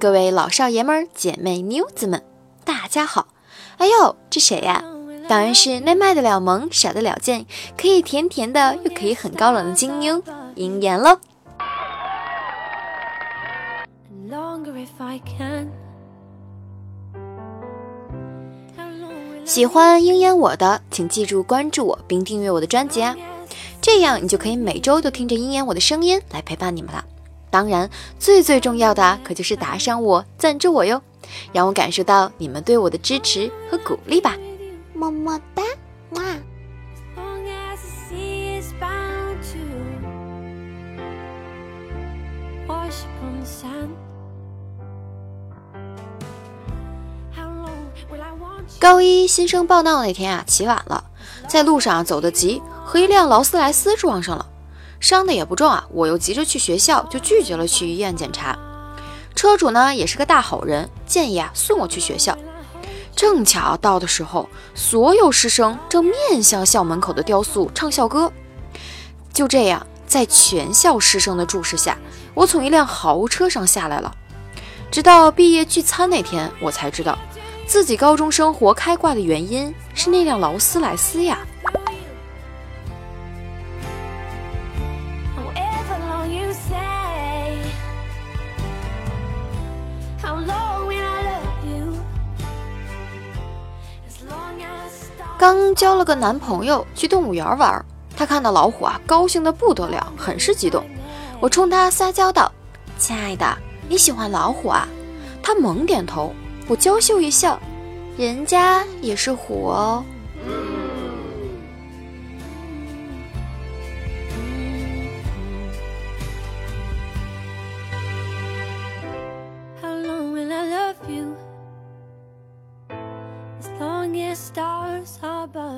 各位老少爷们儿、姐妹妞子们，大家好！哎呦，这谁呀？当然是那卖得了萌、傻得了贱、可以甜甜的又可以很高冷的金妞鹰眼喽！喜欢鹰眼我的，请记住关注我并订阅我的专辑啊！这样你就可以每周都听着鹰眼我的声音来陪伴你们了。当然，最最重要的可就是打赏我、赞助我哟，让我感受到你们对我的支持和鼓励吧，么么哒，哇！高一新生报到那天啊，起晚了，在路上走得急，和一辆劳斯莱斯撞上了。伤的也不重啊，我又急着去学校，就拒绝了去医院检查。车主呢也是个大好人，建议啊送我去学校。正巧到的时候，所有师生正面向校门口的雕塑唱校歌。就这样，在全校师生的注视下，我从一辆豪车上下来了。直到毕业聚餐那天，我才知道自己高中生活开挂的原因是那辆劳斯莱斯呀。刚交了个男朋友，去动物园玩。他看到老虎啊，高兴的不得了，很是激动。我冲他撒娇道：“亲爱的，你喜欢老虎啊？”他猛点头。我娇羞一笑：“人家也是虎哦。”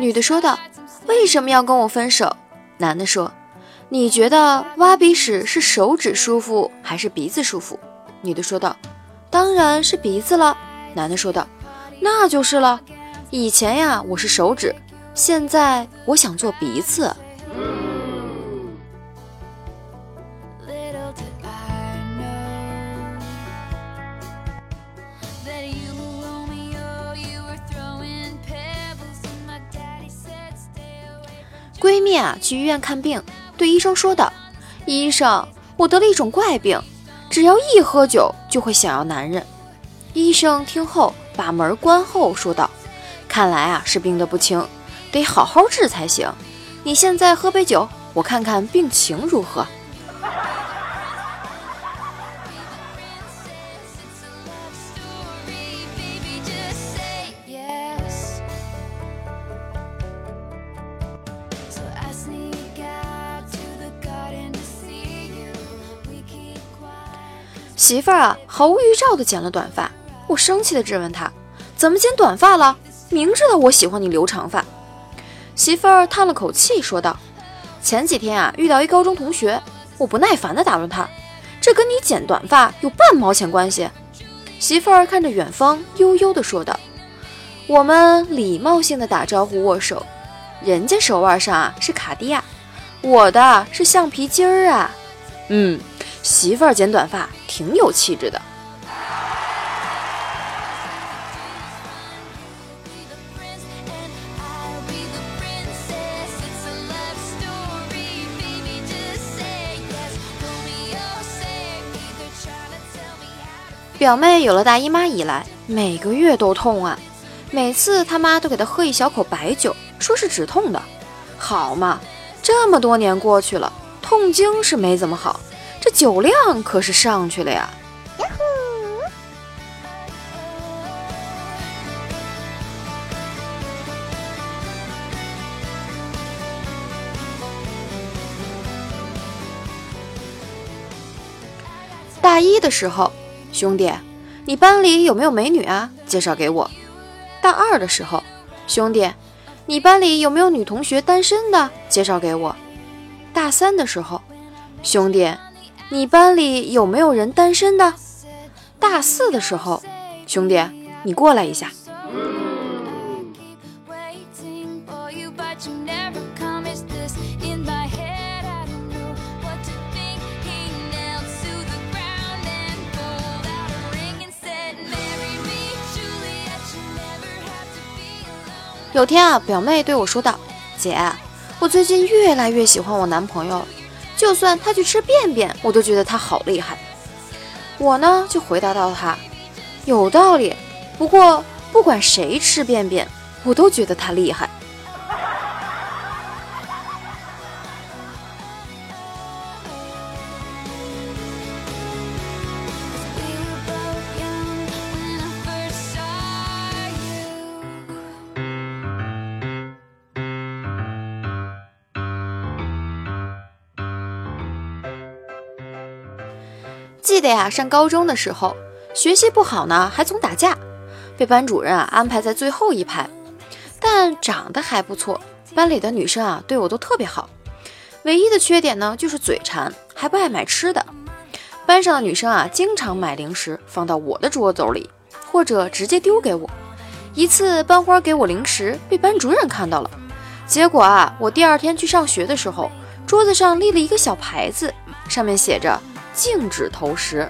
女的说道：“为什么要跟我分手？”男的说：“你觉得挖鼻屎是手指舒服还是鼻子舒服？”女的说道：“当然是鼻子了。”男的说道：“那就是了。以前呀，我是手指，现在我想做鼻子。”闺蜜啊，去医院看病，对医生说道：“医生，我得了一种怪病，只要一喝酒就会想要男人。”医生听后把门关后说道：“看来啊是病得不轻，得好好治才行。你现在喝杯酒，我看看病情如何。”媳妇儿啊，毫无预兆的剪了短发，我生气的质问他：“怎么剪短发了？明知道我喜欢你留长发。”媳妇儿叹了口气说道：“前几天啊，遇到一高中同学，我不耐烦的打断他：这跟你剪短发有半毛钱关系？”媳妇儿看着远方，悠悠的说道：“我们礼貌性的打招呼握手，人家手腕上啊是卡地亚，我的是橡皮筋儿啊。”嗯。媳妇儿剪短发挺有气质的。表妹有了大姨妈以来，每个月都痛啊，每次他妈都给她喝一小口白酒，说是止痛的。好嘛，这么多年过去了，痛经是没怎么好。酒量可是上去了呀！大一的时候，兄弟，你班里有没有美女啊？介绍给我。大二的时候，兄弟，你班里有没有女同学单身的？介绍给我。大三的时候，兄弟，你班里有没有人单身的？大四的时候，兄弟，你过来一下。有天啊，表妹对我说道：“姐，我最近越来越喜欢我男朋友，就算他去吃便便，我都觉得他好厉害。”我呢就回答到他：“有道理，不过不管谁吃便便，我都觉得他厉害。”哎呀，上高中的时候，学习不好呢，还总打架，被班主任啊安排在最后一排。但长得还不错，班里的女生啊对我都特别好。唯一的缺点呢就是嘴馋，还不爱买吃的。班上的女生啊经常买零食放到我的桌兜里，或者直接丢给我。一次班花给我零食，被班主任看到了。结果啊，我第二天去上学的时候，桌子上立了一个小牌子，上面写着。禁止投食。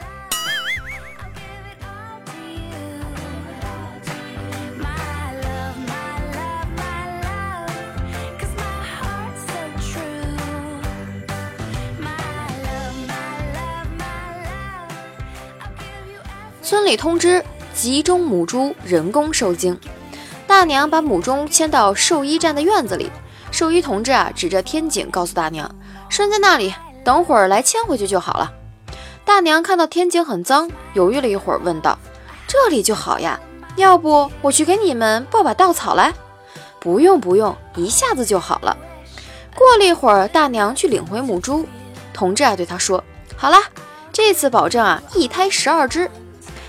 村里通知集中母猪人工受精，大娘把母猪牵到兽医站的院子里，兽医同志啊指着天井告诉大娘，拴在那里，等会儿来牵回去就好了。大娘看到天井很脏，犹豫了一会儿，问道：“这里就好呀，要不我去给你们抱把稻草来？”“不用不用，一下子就好了。”过了一会儿，大娘去领回母猪，同志啊对她说：“好了，这次保证啊一胎十二只。”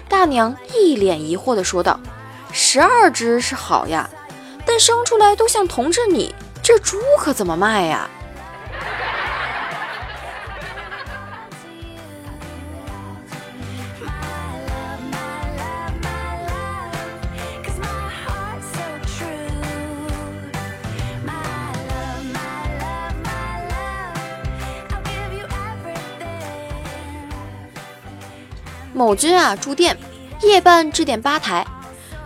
大娘一脸疑惑地说道：“十二只是好呀，但生出来都像同志你，这猪可怎么卖呀？”某君啊，住店，夜半致电吧台，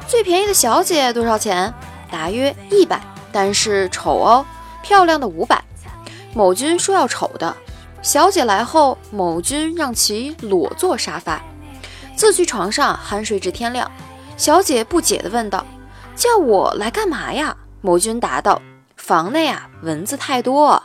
最便宜的小姐多少钱？大约一百，但是丑哦，漂亮的五百。某君说要丑的，小姐来后，某君让其裸坐沙发，自去床上酣睡至天亮。小姐不解地问道：“叫我来干嘛呀？”某君答道：“房内啊，蚊子太多。”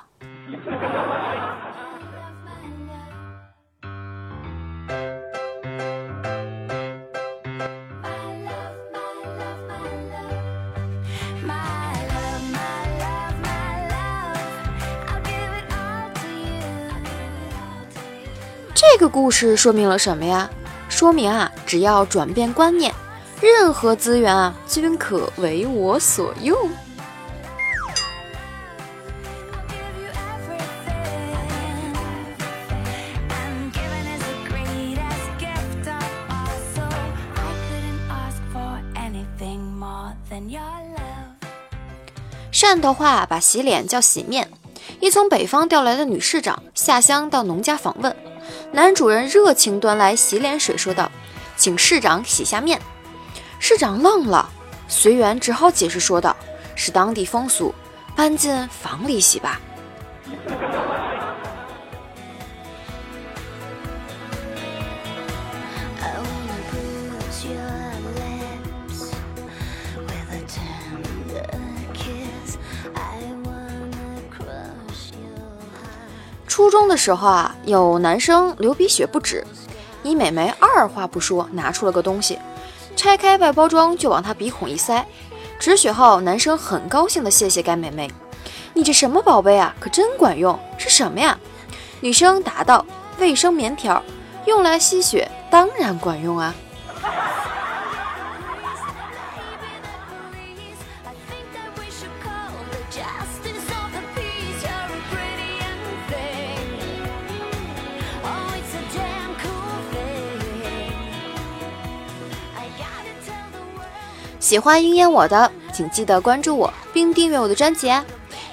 个故事说明了什么呀？说明啊，只要转变观念，任何资源啊均可为我所用。汕头话把洗脸叫洗面。一从北方调来的女市长下乡到农家访问。男主人热情端来洗脸水，说道：“请市长洗下面。”市长愣了，随缘只好解释说道：“是当地风俗，搬进房里洗吧。”初中的时候啊，有男生流鼻血不止，你美眉二话不说拿出了个东西，拆开外包装就往他鼻孔一塞。止血后，男生很高兴的谢谢该美眉：“你这什么宝贝啊？可真管用，是什么呀？”女生答道：“卫生棉条，用来吸血，当然管用啊。”喜欢鹰眼我的，请记得关注我并订阅我的专辑啊，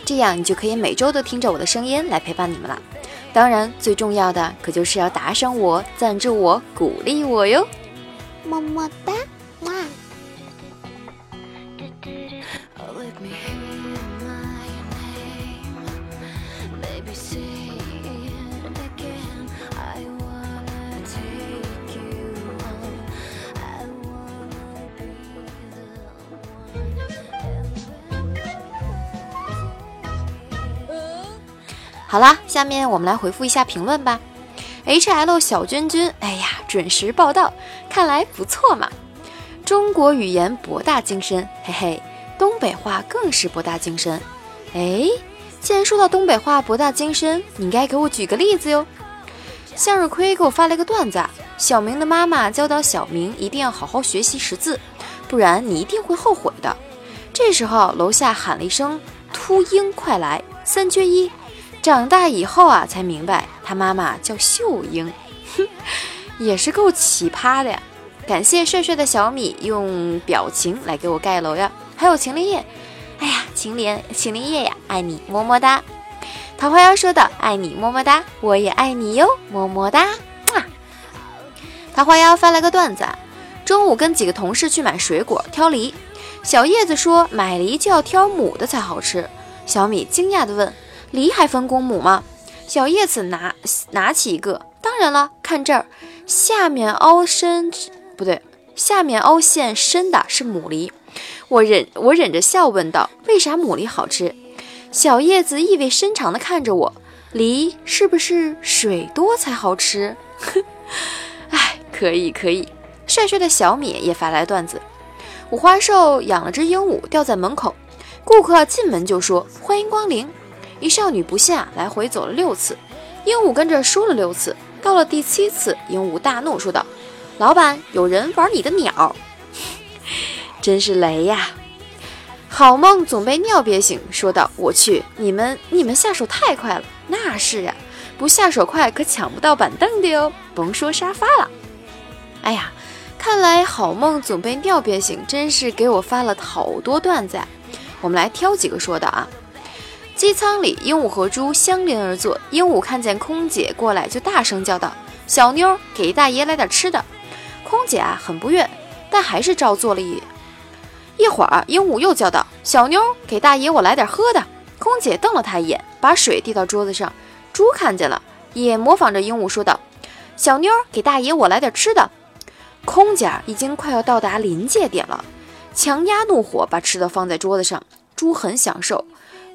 这样你就可以每周都听着我的声音来陪伴你们了。当然，最重要的可就是要打赏我、赞助我、鼓励我哟，么么哒，哇！好啦，下面我们来回复一下评论吧。H L 小君君，哎呀，准时报道，看来不错嘛。中国语言博大精深，嘿嘿，东北话更是博大精深。哎，既然说到东北话博大精深，你应该给我举个例子哟。向日葵给我发了一个段子：小明的妈妈教导小明一定要好好学习识字，不然你一定会后悔的。这时候楼下喊了一声：“秃鹰，快来！三缺一。”长大以后啊，才明白他妈妈叫秀英，哼，也是够奇葩的呀！感谢帅帅的小米用表情来给我盖楼呀，还有秦林叶，哎呀，秦林秦林叶呀，爱你么么哒！桃花妖说的爱你么么哒，我也爱你哟，么么哒！啊！桃花妖发了个段子，中午跟几个同事去买水果挑梨，小叶子说买梨就要挑母的才好吃，小米惊讶的问。梨还分公母吗？小叶子拿拿起一个，当然了，看这儿，下面凹深不对，下面凹陷深的是母梨。我忍我忍着笑问道：“为啥母梨好吃？”小叶子意味深长地看着我：“梨是不是水多才好吃？”哼，哎，可以可以。帅帅的小米也发来段子：五花兽养了只鹦鹉，吊在门口，顾客进门就说：“欢迎光临。”一少女不信啊，来回走了六次，鹦鹉跟着说了六次，到了第七次，鹦鹉大怒说道：“老板，有人玩你的鸟，真是雷呀！”好梦总被尿憋醒，说道：“我去，你们你们下手太快了，那是呀，不下手快可抢不到板凳的哟，甭说沙发了。”哎呀，看来好梦总被尿憋醒，真是给我发了好多段子，我们来挑几个说的啊。机舱里，鹦鹉和猪相邻而坐。鹦鹉看见空姐过来，就大声叫道：“小妞，给大爷来点吃的。”空姐啊，很不悦，但还是照做了一。一会儿，鹦鹉又叫道：“小妞，给大爷我来点喝的。”空姐瞪了他一眼，把水递到桌子上。猪看见了，也模仿着鹦鹉说道：“小妞，给大爷我来点吃的。”空姐已经快要到达临界点了，强压怒火，把吃的放在桌子上。猪很享受。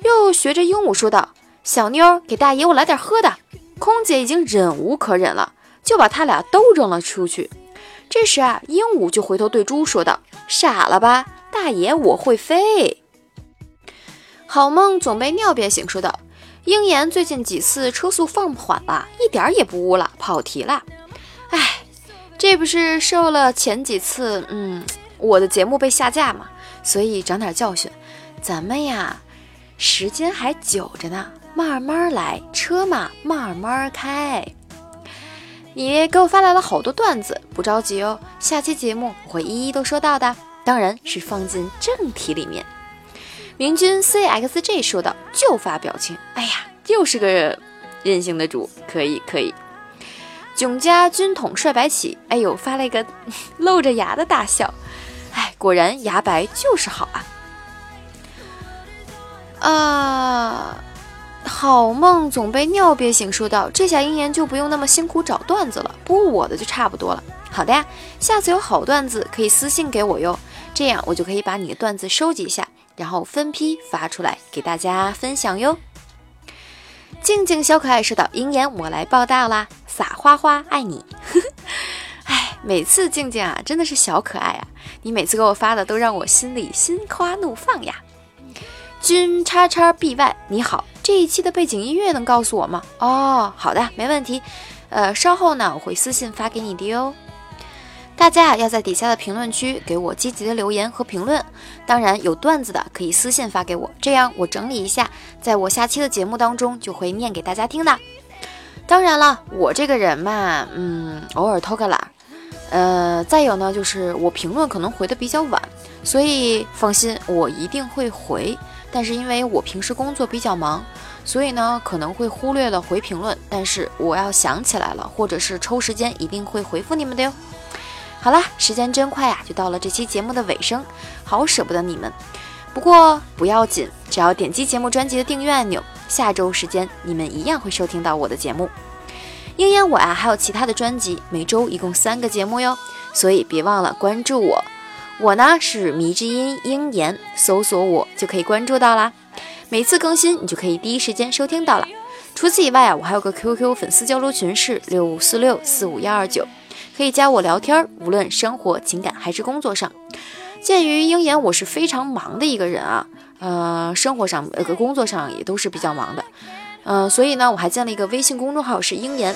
又学着鹦鹉说道：“小妞，给大爷我来点喝的。”空姐已经忍无可忍了，就把他俩都扔了出去。这时啊，鹦鹉就回头对猪说道：“傻了吧，大爷我会飞。”好梦总被尿憋醒，说道：“鹰眼最近几次车速放缓了，一点也不污了，跑题了。哎，这不是受了前几次嗯我的节目被下架嘛，所以长点教训。咱们呀。”时间还久着呢，慢慢来，车嘛慢慢开。你给我发来了好多段子，不着急哦，下期节目我会一一都说到的，当然是放进正题里面。明君 cxj 说道：“就发表情，哎呀，又是个任性的主，可以可以。”囧家军统帅白起，哎呦，发了一个露着牙的大笑，哎，果然牙白就是好啊。啊，好梦总被尿憋醒，说道：“这下鹰眼就不用那么辛苦找段子了，播我的就差不多了。好的呀，下次有好段子可以私信给我哟，这样我就可以把你的段子收集一下，然后分批发出来给大家分享哟。”静静小可爱说道：“鹰眼，我来报道啦，撒花花爱你。”哎，每次静静啊，真的是小可爱啊，你每次给我发的都让我心里心花怒放呀。君叉叉 by，你好，这一期的背景音乐能告诉我吗？哦，好的，没问题。呃，稍后呢，我会私信发给你的哟。大家啊要在底下的评论区给我积极的留言和评论。当然，有段子的可以私信发给我，这样我整理一下，在我下期的节目当中就会念给大家听的。当然了，我这个人嘛，嗯，偶尔偷个懒。呃，再有呢，就是我评论可能回的比较晚，所以放心，我一定会回。但是因为我平时工作比较忙，所以呢可能会忽略了回评论。但是我要想起来了，或者是抽时间，一定会回复你们的哟。好啦，时间真快呀，就到了这期节目的尾声，好舍不得你们。不过不要紧，只要点击节目专辑的订阅按钮，下周时间你们一样会收听到我的节目。鹰眼我呀，还有其他的专辑，每周一共三个节目哟，所以别忘了关注我。我呢是迷之音鹰眼，搜索我就可以关注到啦。每次更新你就可以第一时间收听到了。除此以外啊，我还有个 QQ 粉丝交流群是六五四六四五幺二九，可以加我聊天，无论生活、情感还是工作上。鉴于鹰眼我是非常忙的一个人啊，呃，生活上呃工作上也都是比较忙的。嗯，所以呢，我还建了一个微信公众号，是鹰言。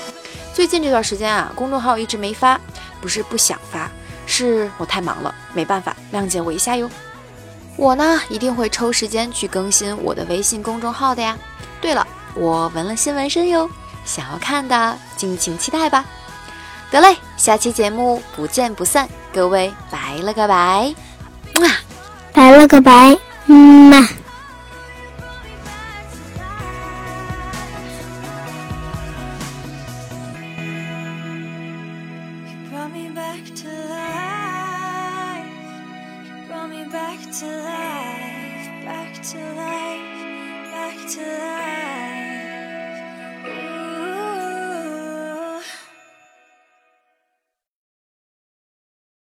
最近这段时间啊，公众号一直没发，不是不想发，是我太忙了，没办法，谅解我一下哟。我呢，一定会抽时间去更新我的微信公众号的呀。对了，我纹了新纹身哟，想要看的敬请期待吧。得嘞，下期节目不见不散，各位拜了个拜，么，拜了个拜，嗯嘛。